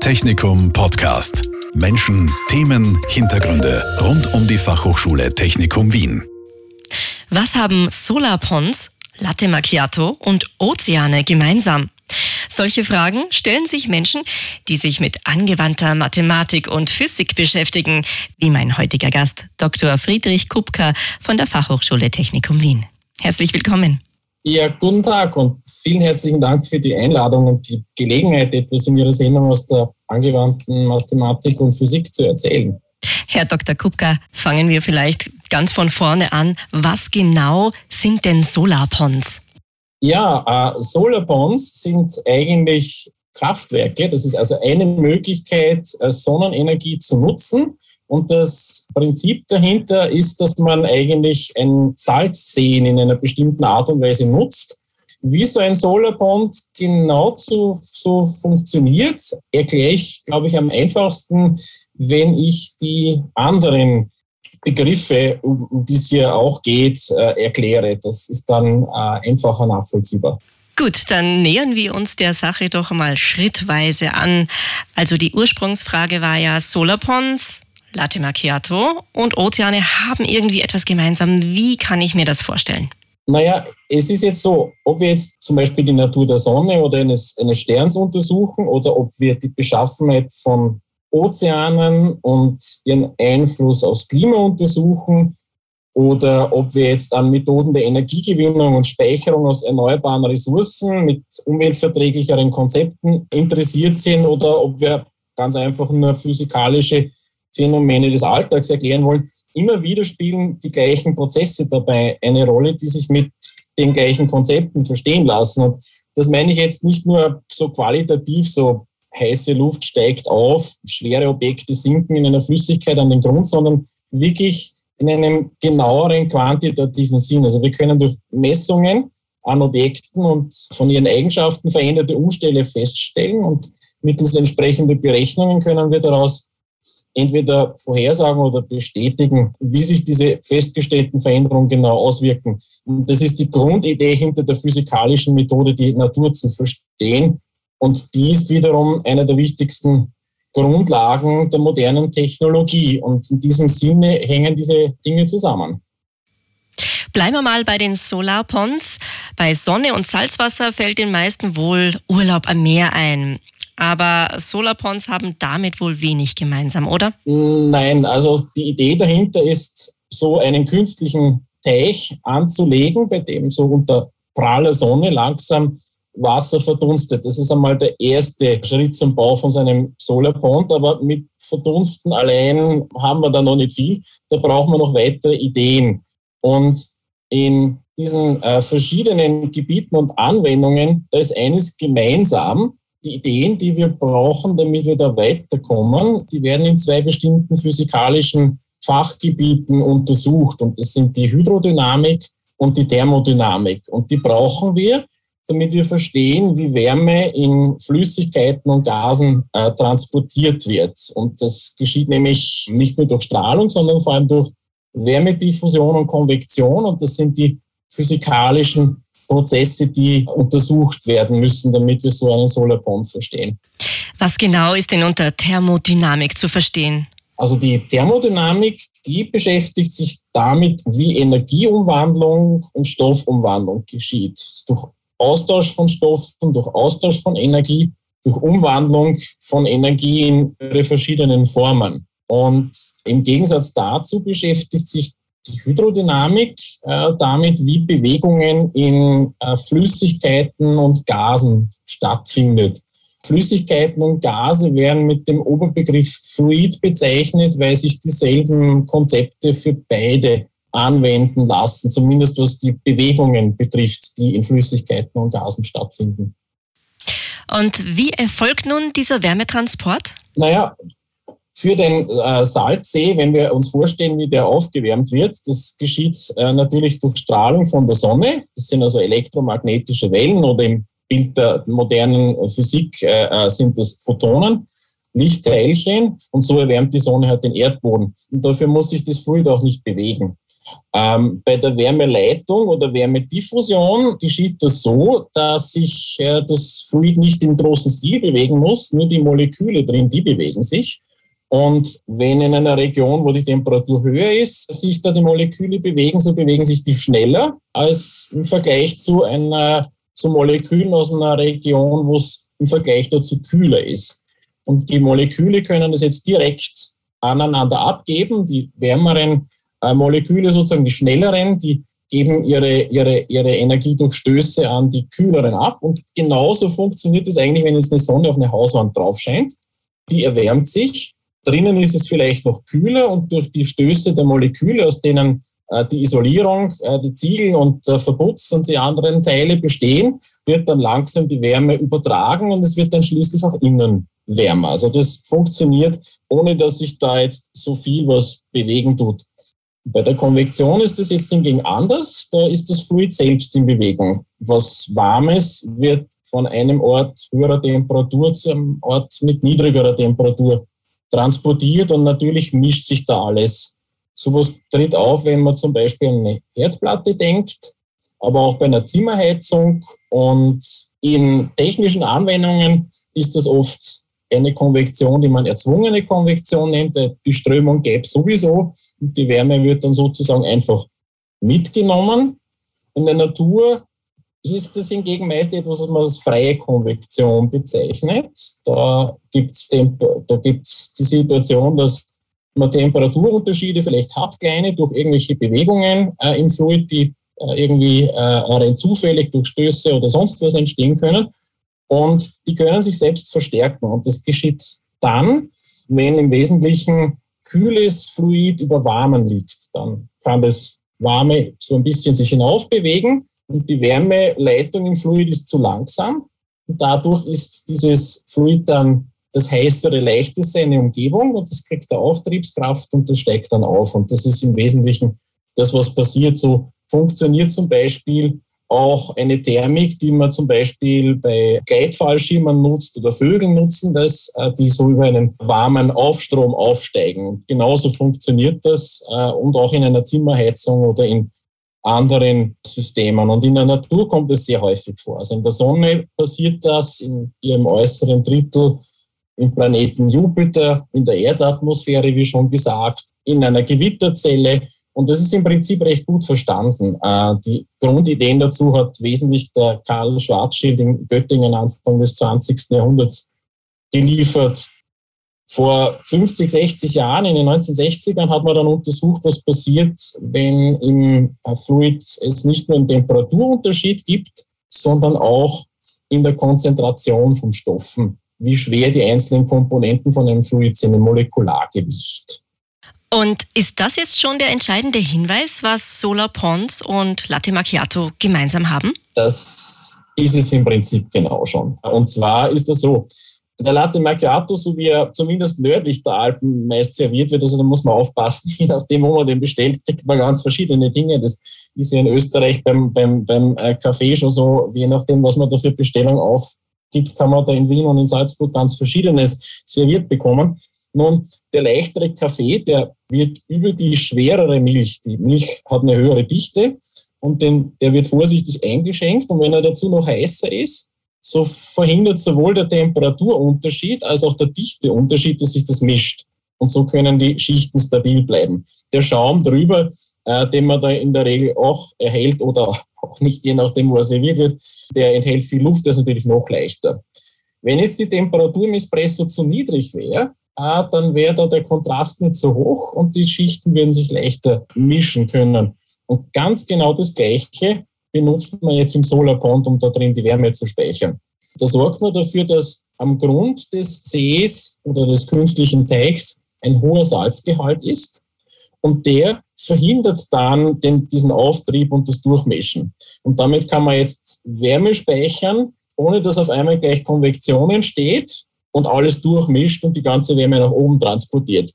Technikum Podcast. Menschen, Themen, Hintergründe rund um die Fachhochschule Technikum Wien. Was haben Solarponds, Latte Macchiato und Ozeane gemeinsam? Solche Fragen stellen sich Menschen, die sich mit angewandter Mathematik und Physik beschäftigen, wie mein heutiger Gast, Dr. Friedrich Kupka von der Fachhochschule Technikum Wien. Herzlich willkommen. Ja, guten Tag und vielen herzlichen Dank für die Einladung und die Gelegenheit, etwas in Ihrer Sendung aus der angewandten Mathematik und Physik zu erzählen. Herr Dr. Kupka, fangen wir vielleicht ganz von vorne an. Was genau sind denn Solarponds? Ja, äh, Solarponds sind eigentlich Kraftwerke. Das ist also eine Möglichkeit, äh, Sonnenenergie zu nutzen und das Prinzip dahinter ist, dass man eigentlich ein Salzseen in einer bestimmten Art und Weise nutzt. Wie so ein Solarbond genau so, so funktioniert, erkläre ich, glaube ich, am einfachsten, wenn ich die anderen Begriffe, um die es hier auch geht, äh, erkläre. Das ist dann äh, einfacher nachvollziehbar. Gut, dann nähern wir uns der Sache doch mal schrittweise an. Also die Ursprungsfrage war ja Solarponds, Latte Macchiato und Ozeane haben irgendwie etwas gemeinsam. Wie kann ich mir das vorstellen? Naja, es ist jetzt so, ob wir jetzt zum Beispiel die Natur der Sonne oder eines, eines Sterns untersuchen oder ob wir die Beschaffenheit von Ozeanen und ihren Einfluss aufs Klima untersuchen oder ob wir jetzt an Methoden der Energiegewinnung und Speicherung aus erneuerbaren Ressourcen mit umweltverträglicheren Konzepten interessiert sind oder ob wir ganz einfach nur physikalische Phänomene des Alltags erklären wollen, immer wieder spielen die gleichen Prozesse dabei eine Rolle, die sich mit den gleichen Konzepten verstehen lassen. Und das meine ich jetzt nicht nur so qualitativ, so heiße Luft steigt auf, schwere Objekte sinken in einer Flüssigkeit an den Grund, sondern wirklich in einem genaueren quantitativen Sinn. Also wir können durch Messungen an Objekten und von ihren Eigenschaften veränderte Umstände feststellen und mittels entsprechender Berechnungen können wir daraus entweder vorhersagen oder bestätigen, wie sich diese festgestellten Veränderungen genau auswirken. Und das ist die Grundidee hinter der physikalischen Methode, die Natur zu verstehen. Und die ist wiederum einer der wichtigsten Grundlagen der modernen Technologie. Und in diesem Sinne hängen diese Dinge zusammen. Bleiben wir mal bei den Solarponds. Bei Sonne und Salzwasser fällt den meisten wohl Urlaub am Meer ein. Aber Solarponds haben damit wohl wenig gemeinsam, oder? Nein, also die Idee dahinter ist, so einen künstlichen Teich anzulegen, bei dem so unter praller Sonne langsam Wasser verdunstet. Das ist einmal der erste Schritt zum Bau von so einem Solarpond, aber mit Verdunsten allein haben wir da noch nicht viel. Da brauchen wir noch weitere Ideen. Und in diesen äh, verschiedenen Gebieten und Anwendungen, da ist eines gemeinsam, die Ideen, die wir brauchen, damit wir da weiterkommen, die werden in zwei bestimmten physikalischen Fachgebieten untersucht. Und das sind die Hydrodynamik und die Thermodynamik. Und die brauchen wir, damit wir verstehen, wie Wärme in Flüssigkeiten und Gasen äh, transportiert wird. Und das geschieht nämlich nicht nur durch Strahlung, sondern vor allem durch Wärmediffusion und Konvektion. Und das sind die physikalischen Prozesse, die untersucht werden müssen, damit wir so einen Solarpond verstehen. Was genau ist denn unter Thermodynamik zu verstehen? Also die Thermodynamik, die beschäftigt sich damit, wie Energieumwandlung und Stoffumwandlung geschieht. Durch Austausch von Stoffen, durch Austausch von Energie, durch Umwandlung von Energie in ihre verschiedenen Formen. Und im Gegensatz dazu beschäftigt sich die Hydrodynamik äh, damit, wie Bewegungen in äh, Flüssigkeiten und Gasen stattfindet. Flüssigkeiten und Gase werden mit dem Oberbegriff Fluid bezeichnet, weil sich dieselben Konzepte für beide anwenden lassen, zumindest was die Bewegungen betrifft, die in Flüssigkeiten und Gasen stattfinden. Und wie erfolgt nun dieser Wärmetransport? Naja, für den äh, Salzsee, wenn wir uns vorstellen, wie der aufgewärmt wird, das geschieht äh, natürlich durch Strahlung von der Sonne. Das sind also elektromagnetische Wellen oder im Bild der modernen Physik äh, äh, sind das Photonen, Lichtteilchen und so erwärmt die Sonne halt den Erdboden. Und dafür muss sich das Fluid auch nicht bewegen. Ähm, bei der Wärmeleitung oder Wärmediffusion geschieht das so, dass sich äh, das Fluid nicht im großen Stil bewegen muss, nur die Moleküle drin, die bewegen sich. Und wenn in einer Region, wo die Temperatur höher ist, sich da die Moleküle bewegen, so bewegen sich die schneller als im Vergleich zu einer zu Molekülen aus einer Region, wo es im Vergleich dazu kühler ist. Und die Moleküle können das jetzt direkt aneinander abgeben. Die wärmeren äh, Moleküle, sozusagen die schnelleren, die geben ihre, ihre, ihre Energie durch Stöße an die kühleren ab. Und genauso funktioniert es eigentlich, wenn jetzt eine Sonne auf eine Hauswand drauf scheint. Die erwärmt sich. Drinnen ist es vielleicht noch kühler und durch die Stöße der Moleküle, aus denen äh, die Isolierung, äh, die Ziegel und der Verputz und die anderen Teile bestehen, wird dann langsam die Wärme übertragen und es wird dann schließlich auch innen wärmer. Also das funktioniert, ohne dass sich da jetzt so viel was bewegen tut. Bei der Konvektion ist das jetzt hingegen anders. Da ist das Fluid selbst in Bewegung. Was Warmes wird von einem Ort höherer Temperatur zu einem Ort mit niedrigerer Temperatur transportiert und natürlich mischt sich da alles Sowas tritt auf, wenn man zum Beispiel an eine Herdplatte denkt, aber auch bei einer Zimmerheizung. Und in technischen Anwendungen ist das oft eine Konvektion, die man erzwungene Konvektion nennt. Die Strömung gäbe sowieso und die Wärme wird dann sozusagen einfach mitgenommen. In der Natur ist das hingegen meist etwas, was man als freie Konvektion bezeichnet. Da gibt es da gibt's die Situation, dass man Temperaturunterschiede vielleicht hat, kleine durch irgendwelche Bewegungen äh, im Fluid, die äh, irgendwie äh, rein zufällig durch Stöße oder sonst was entstehen können. Und die können sich selbst verstärken. Und das geschieht dann, wenn im Wesentlichen kühles Fluid über warmen liegt. Dann kann das Warme so ein bisschen sich hinaufbewegen und die Wärmeleitung im Fluid ist zu langsam. Und dadurch ist dieses Fluid dann das heißere leicht ist seine Umgebung und das kriegt eine Auftriebskraft und das steigt dann auf. Und das ist im Wesentlichen das, was passiert. So funktioniert zum Beispiel auch eine Thermik, die man zum Beispiel bei Gleitfallschirmen nutzt oder Vögeln nutzen, dass äh, die so über einen warmen Aufstrom aufsteigen. Genauso funktioniert das äh, und auch in einer Zimmerheizung oder in anderen Systemen. Und in der Natur kommt es sehr häufig vor. Also in der Sonne passiert das in ihrem äußeren Drittel im Planeten Jupiter, in der Erdatmosphäre, wie schon gesagt, in einer Gewitterzelle. Und das ist im Prinzip recht gut verstanden. Äh, die Grundideen dazu hat wesentlich der Karl Schwarzschild in Göttingen Anfang des 20. Jahrhunderts geliefert. Vor 50, 60 Jahren, in den 1960ern, hat man dann untersucht, was passiert, wenn im Fluid es nicht nur einen Temperaturunterschied gibt, sondern auch in der Konzentration von Stoffen wie schwer die einzelnen Komponenten von einem Fluid sind im Molekulargewicht. Und ist das jetzt schon der entscheidende Hinweis, was Solar Pons und Latte Macchiato gemeinsam haben? Das ist es im Prinzip genau schon. Und zwar ist das so, der Latte Macchiato, so wie er zumindest nördlich der Alpen meist serviert wird, also da muss man aufpassen, je nachdem, wo man den bestellt, kriegt man ganz verschiedene Dinge. Das ist ja in Österreich beim, beim, beim äh, Kaffee schon so, je nachdem, was man da für Bestellung auf, gibt, kann man da in Wien und in Salzburg ganz Verschiedenes serviert bekommen. Nun, der leichtere Kaffee, der wird über die schwerere Milch, die Milch hat eine höhere Dichte und den, der wird vorsichtig eingeschenkt und wenn er dazu noch heißer ist, so verhindert sowohl der Temperaturunterschied als auch der Dichteunterschied, dass sich das mischt. Und so können die Schichten stabil bleiben. Der Schaum drüber, äh, den man da in der Regel auch erhält oder auch nicht, je nachdem, wo er serviert wird, der enthält viel Luft, der ist natürlich noch leichter. Wenn jetzt die Temperatur im Espresso zu niedrig wäre, ah, dann wäre da der Kontrast nicht so hoch und die Schichten würden sich leichter mischen können. Und ganz genau das Gleiche benutzt man jetzt im Solarpond, um da drin die Wärme zu speichern. Da sorgt man dafür, dass am Grund des Sees oder des künstlichen Teichs ein hoher Salzgehalt ist und der verhindert dann den, diesen Auftrieb und das Durchmischen. Und damit kann man jetzt Wärme speichern, ohne dass auf einmal gleich Konvektion entsteht und alles durchmischt und die ganze Wärme nach oben transportiert.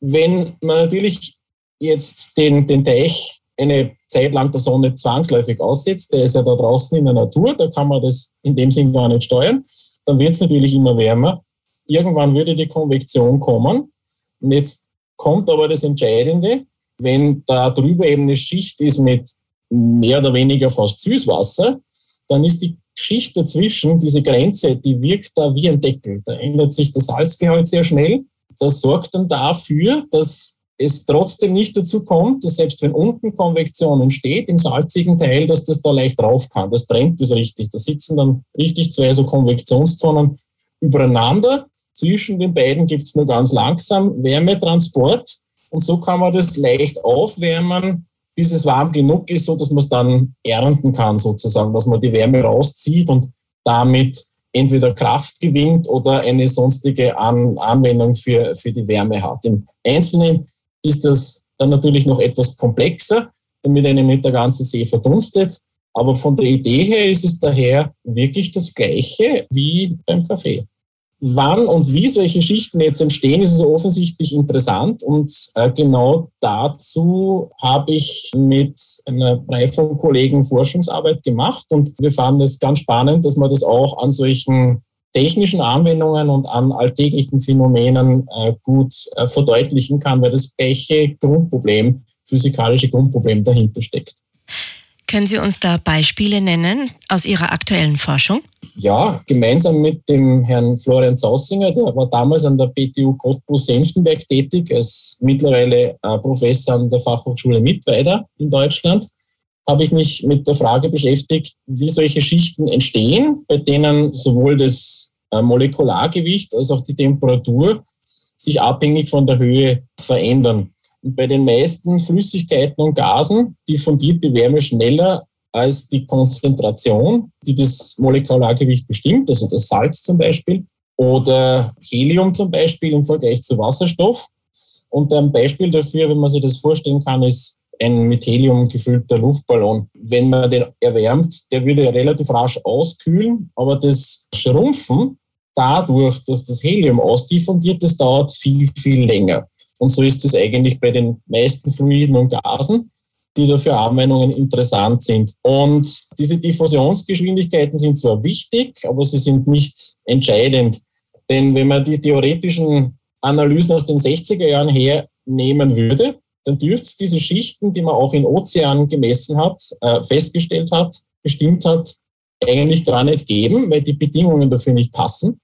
Wenn man natürlich jetzt den, den Teich eine Zeit lang der Sonne zwangsläufig aussetzt, der ist ja da draußen in der Natur, da kann man das in dem Sinn gar nicht steuern, dann wird es natürlich immer wärmer. Irgendwann würde die Konvektion kommen. Und jetzt kommt aber das Entscheidende, wenn da drüber eben eine Schicht ist mit mehr oder weniger fast Süßwasser, dann ist die Schicht dazwischen, diese Grenze, die wirkt da wie ein Deckel. Da ändert sich der Salzgehalt sehr schnell. Das sorgt dann dafür, dass es trotzdem nicht dazu kommt, dass selbst wenn unten Konvektion entsteht, im salzigen Teil, dass das da leicht rauf kann. Das trennt das richtig. Da sitzen dann richtig zwei so Konvektionszonen übereinander. Zwischen den beiden gibt es nur ganz langsam Wärmetransport. Und so kann man das leicht aufwärmen, bis es warm genug ist, so dass man es dann ernten kann, sozusagen, dass man die Wärme rauszieht und damit entweder Kraft gewinnt oder eine sonstige An Anwendung für, für die Wärme hat. Im Einzelnen ist das dann natürlich noch etwas komplexer, damit einem nicht der ganze See verdunstet. Aber von der Idee her ist es daher wirklich das Gleiche wie beim Kaffee. Wann und wie solche Schichten jetzt entstehen, ist also offensichtlich interessant. Und äh, genau dazu habe ich mit einer Reihe von Kollegen Forschungsarbeit gemacht. Und wir fanden es ganz spannend, dass man das auch an solchen technischen Anwendungen und an alltäglichen Phänomenen äh, gut äh, verdeutlichen kann, weil das gleiche Grundproblem, physikalische Grundproblem dahinter steckt. Können Sie uns da Beispiele nennen aus Ihrer aktuellen Forschung? Ja, gemeinsam mit dem Herrn Florian Zausinger, der war damals an der PTU Cottbus-Senftenberg tätig, als mittlerweile äh, Professor an der Fachhochschule Mittweida in Deutschland, habe ich mich mit der Frage beschäftigt, wie solche Schichten entstehen, bei denen sowohl das äh, Molekulargewicht als auch die Temperatur sich abhängig von der Höhe verändern. Und bei den meisten Flüssigkeiten und Gasen diffundiert die Wärme schneller als die Konzentration, die das Molekulargewicht bestimmt, also das Salz zum Beispiel oder Helium zum Beispiel im Vergleich zu Wasserstoff. Und ein Beispiel dafür, wenn man sich das vorstellen kann, ist ein mit Helium gefüllter Luftballon. Wenn man den erwärmt, der würde relativ rasch auskühlen, aber das Schrumpfen dadurch, dass das Helium ausdiffundiert, das dauert viel, viel länger. Und so ist es eigentlich bei den meisten Fluiden und Gasen, die da für Anwendungen interessant sind. Und diese Diffusionsgeschwindigkeiten sind zwar wichtig, aber sie sind nicht entscheidend. Denn wenn man die theoretischen Analysen aus den 60er Jahren hernehmen würde, dann dürfte es diese Schichten, die man auch in Ozeanen gemessen hat, äh, festgestellt hat, bestimmt hat, eigentlich gar nicht geben, weil die Bedingungen dafür nicht passen.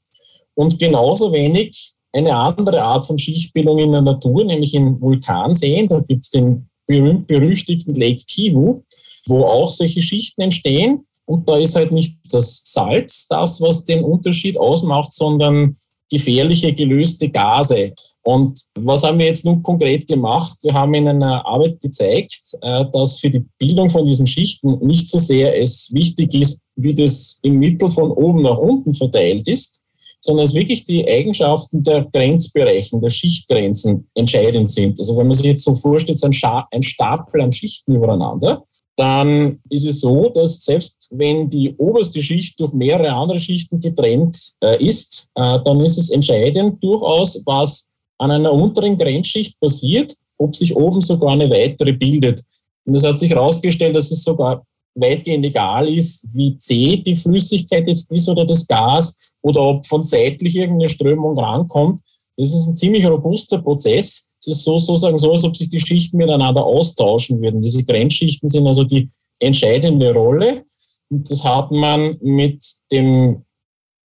Und genauso wenig eine andere Art von Schichtbildung in der Natur, nämlich in Vulkanseen. Da gibt es den berühmt-berüchtigten Lake Kivu, wo auch solche Schichten entstehen. Und da ist halt nicht das Salz das, was den Unterschied ausmacht, sondern gefährliche gelöste Gase. Und was haben wir jetzt nun konkret gemacht? Wir haben in einer Arbeit gezeigt, äh, dass für die Bildung von diesen Schichten nicht so sehr es wichtig ist, wie das im Mittel von oben nach unten verteilt ist, sondern es wirklich die Eigenschaften der Grenzbereichen, der Schichtgrenzen entscheidend sind. Also wenn man sich jetzt so vorstellt, so ein, Stapel an Schichten übereinander, dann ist es so, dass selbst wenn die oberste Schicht durch mehrere andere Schichten getrennt äh, ist, äh, dann ist es entscheidend durchaus, was an einer unteren Grenzschicht passiert, ob sich oben sogar eine weitere bildet. Und es hat sich herausgestellt, dass es sogar weitgehend egal ist, wie zäh die Flüssigkeit jetzt ist oder das Gas oder ob von seitlich irgendeine Strömung rankommt. Das ist ein ziemlich robuster Prozess. Es ist so, sozusagen so, als ob sich die Schichten miteinander austauschen würden. Diese Grenzschichten sind also die entscheidende Rolle. Und das hat man mit den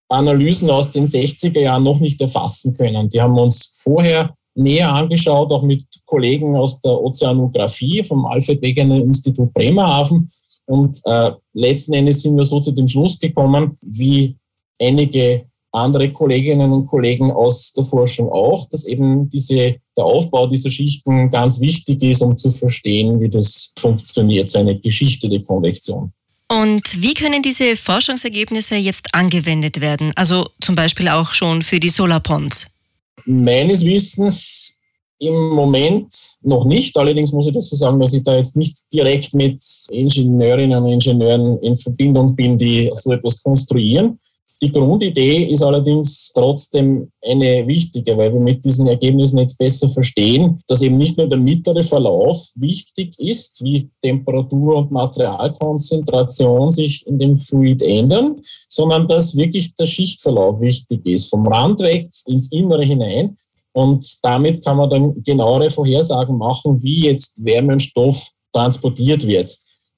Analysen aus den 60er Jahren noch nicht erfassen können. Die haben uns vorher näher angeschaut, auch mit Kollegen aus der Ozeanographie vom Alfred Wegener Institut Bremerhaven. Und äh, letzten Endes sind wir so zu dem Schluss gekommen, wie einige andere Kolleginnen und Kollegen aus der Forschung auch, dass eben diese, der Aufbau dieser Schichten ganz wichtig ist, um zu verstehen, wie das funktioniert, so eine Geschichte der Konvektion. Und wie können diese Forschungsergebnisse jetzt angewendet werden? Also zum Beispiel auch schon für die Solarponds? Meines Wissens im Moment noch nicht. Allerdings muss ich dazu sagen, dass ich da jetzt nicht direkt mit Ingenieurinnen und Ingenieuren in Verbindung bin, die so etwas konstruieren. Die Grundidee ist allerdings trotzdem eine wichtige, weil wir mit diesen Ergebnissen jetzt besser verstehen, dass eben nicht nur der mittlere Verlauf wichtig ist, wie Temperatur und Materialkonzentration sich in dem Fluid ändern, sondern dass wirklich der Schichtverlauf wichtig ist, vom Rand weg ins Innere hinein. Und damit kann man dann genauere Vorhersagen machen, wie jetzt Wärme und Stoff transportiert wird.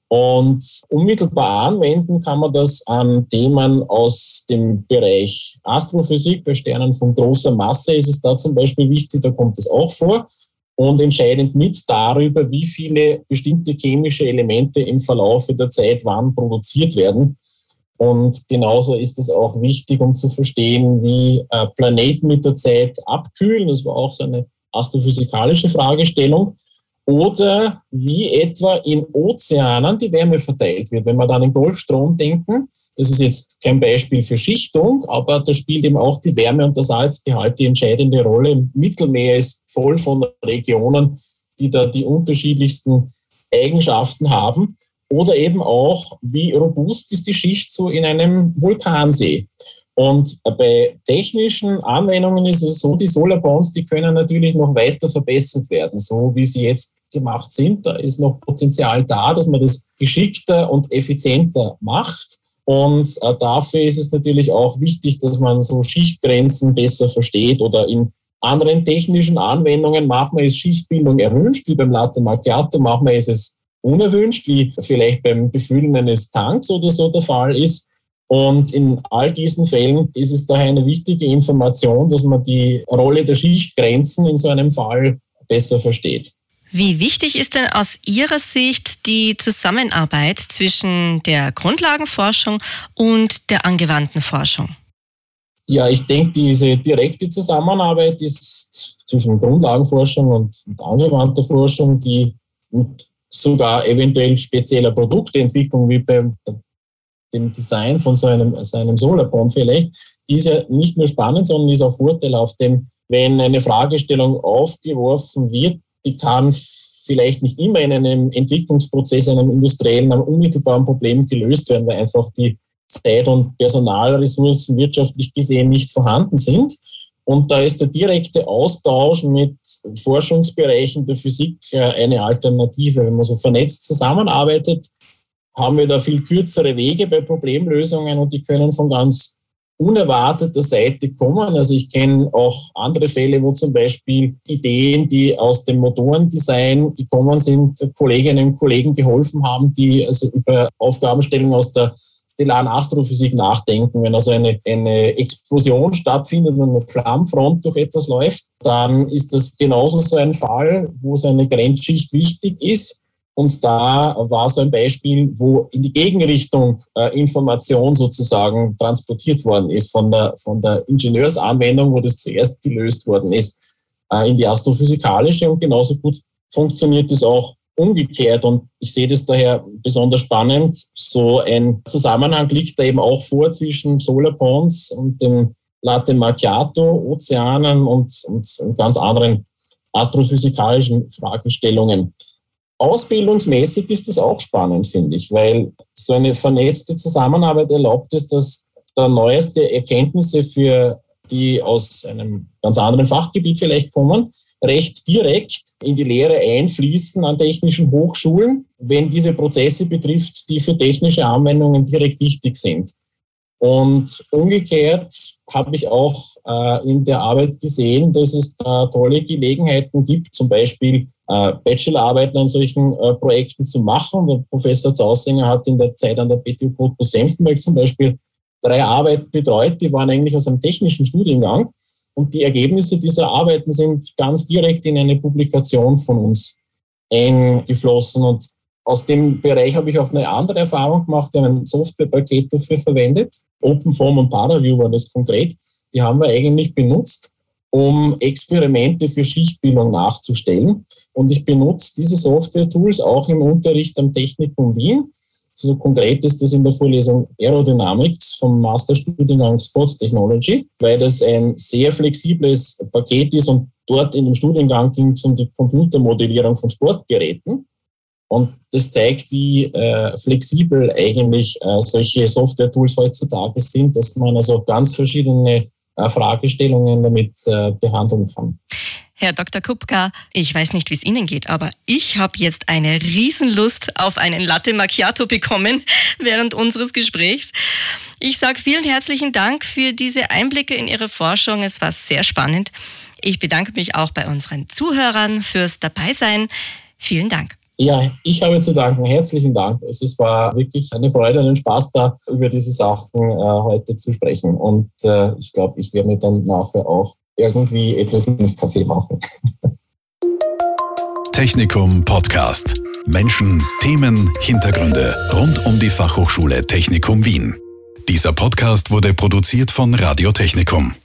Und unmittelbar anwenden kann man das an Themen aus dem Bereich Astrophysik. Bei Sternen von großer Masse ist es da zum Beispiel wichtig, da kommt es auch vor. Und entscheidend mit darüber, wie viele bestimmte chemische Elemente im Verlauf der Zeit wann produziert werden. Und genauso ist es auch wichtig, um zu verstehen, wie äh, Planeten mit der Zeit abkühlen. Das war auch so eine astrophysikalische Fragestellung. Oder wie etwa in Ozeanen die Wärme verteilt wird. Wenn wir dann an den Golfstrom denken, das ist jetzt kein Beispiel für Schichtung, aber da spielt eben auch die Wärme und der Salzgehalt die entscheidende Rolle. Im Mittelmeer ist voll von Regionen, die da die unterschiedlichsten Eigenschaften haben oder eben auch, wie robust ist die Schicht so in einem Vulkansee. Und bei technischen Anwendungen ist es so, die Solarbonds, die können natürlich noch weiter verbessert werden, so wie sie jetzt gemacht sind. Da ist noch Potenzial da, dass man das geschickter und effizienter macht. Und äh, dafür ist es natürlich auch wichtig, dass man so Schichtgrenzen besser versteht oder in anderen technischen Anwendungen manchmal ist Schichtbildung erwünscht, wie beim Latte Macchiato, manchmal ist es unerwünscht, wie vielleicht beim Befüllen eines Tanks oder so der Fall ist. Und in all diesen Fällen ist es daher eine wichtige Information, dass man die Rolle der Schichtgrenzen in so einem Fall besser versteht. Wie wichtig ist denn aus Ihrer Sicht die Zusammenarbeit zwischen der Grundlagenforschung und der angewandten Forschung? Ja, ich denke, diese direkte Zusammenarbeit ist zwischen Grundlagenforschung und, angewandter Forschung, die mit sogar eventuell spezieller Produktentwicklung wie beim dem Design von so einem, so einem Solarpond vielleicht, ist ja nicht nur spannend, sondern ist auch vorteilhaft. Denn wenn eine Fragestellung aufgeworfen wird, die kann vielleicht nicht immer in einem Entwicklungsprozess, einem industriellen, einem unmittelbaren Problem gelöst werden, weil einfach die Zeit- und Personalressourcen wirtschaftlich gesehen nicht vorhanden sind. Und da ist der direkte Austausch mit Forschungsbereichen der Physik äh, eine Alternative. Wenn man so vernetzt zusammenarbeitet, haben wir da viel kürzere Wege bei Problemlösungen und die können von ganz unerwarteter Seite kommen. Also ich kenne auch andere Fälle, wo zum Beispiel Ideen, die aus dem Motorendesign gekommen sind, Kolleginnen und Kollegen geholfen haben, die also über Aufgabenstellungen aus der stellaren Astrophysik nachdenken. Wenn also eine, eine Explosion stattfindet und eine Flammenfront durch etwas läuft, dann ist das genauso so ein Fall, wo so eine Grenzschicht wichtig ist. Und da war so ein Beispiel, wo in die Gegenrichtung äh, Information sozusagen transportiert worden ist von der, von der Ingenieursanwendung, wo das zuerst gelöst worden ist, äh, in die astrophysikalische. Und genauso gut funktioniert es auch umgekehrt. Und ich sehe das daher besonders spannend. So ein Zusammenhang liegt da eben auch vor zwischen Solarponds und dem Latte Macchiato, Ozeanen und, und ganz anderen astrophysikalischen Fragestellungen. Ausbildungsmäßig ist das auch spannend, finde ich, weil so eine vernetzte Zusammenarbeit erlaubt es, dass da neueste Erkenntnisse für die aus einem ganz anderen Fachgebiet vielleicht kommen, recht direkt in die Lehre einfließen an technischen Hochschulen, wenn diese Prozesse betrifft, die für technische Anwendungen direkt wichtig sind. Und umgekehrt habe ich auch äh, in der Arbeit gesehen, dass es da tolle Gelegenheiten gibt, zum Beispiel äh, Bachelorarbeiten an solchen äh, Projekten zu machen. Der Professor Zausinger hat in der Zeit an der PTU Cottbus Senftenberg zum Beispiel drei Arbeiten betreut, die waren eigentlich aus einem technischen Studiengang und die Ergebnisse dieser Arbeiten sind ganz direkt in eine Publikation von uns eingeflossen. Und aus dem Bereich habe ich auch eine andere Erfahrung gemacht. Wir haben ein Softwarepaket dafür verwendet. OpenForm und ParaView war das konkret. Die haben wir eigentlich benutzt, um Experimente für Schichtbildung nachzustellen. Und ich benutze diese Software-Tools auch im Unterricht am Technikum Wien so konkret ist das in der Vorlesung Aerodynamics vom Masterstudiengang Sports Technology, weil das ein sehr flexibles Paket ist und dort in dem Studiengang ging es um die Computermodellierung von Sportgeräten. Und das zeigt, wie äh, flexibel eigentlich äh, solche Software-Tools heutzutage sind, dass man also ganz verschiedene Fragestellungen damit äh, behandeln kann. Herr Dr. Kupka, ich weiß nicht, wie es Ihnen geht, aber ich habe jetzt eine Riesenlust auf einen Latte Macchiato bekommen während unseres Gesprächs. Ich sage vielen herzlichen Dank für diese Einblicke in Ihre Forschung. Es war sehr spannend. Ich bedanke mich auch bei unseren Zuhörern fürs Dabeisein. Vielen Dank. Ja, ich habe zu danken. Herzlichen Dank. Also es war wirklich eine Freude und ein Spaß da, über diese Sachen äh, heute zu sprechen. Und äh, ich glaube, ich werde mir dann nachher auch irgendwie etwas mit Kaffee machen. Technikum Podcast. Menschen, Themen, Hintergründe rund um die Fachhochschule Technikum Wien. Dieser Podcast wurde produziert von Radio Technikum.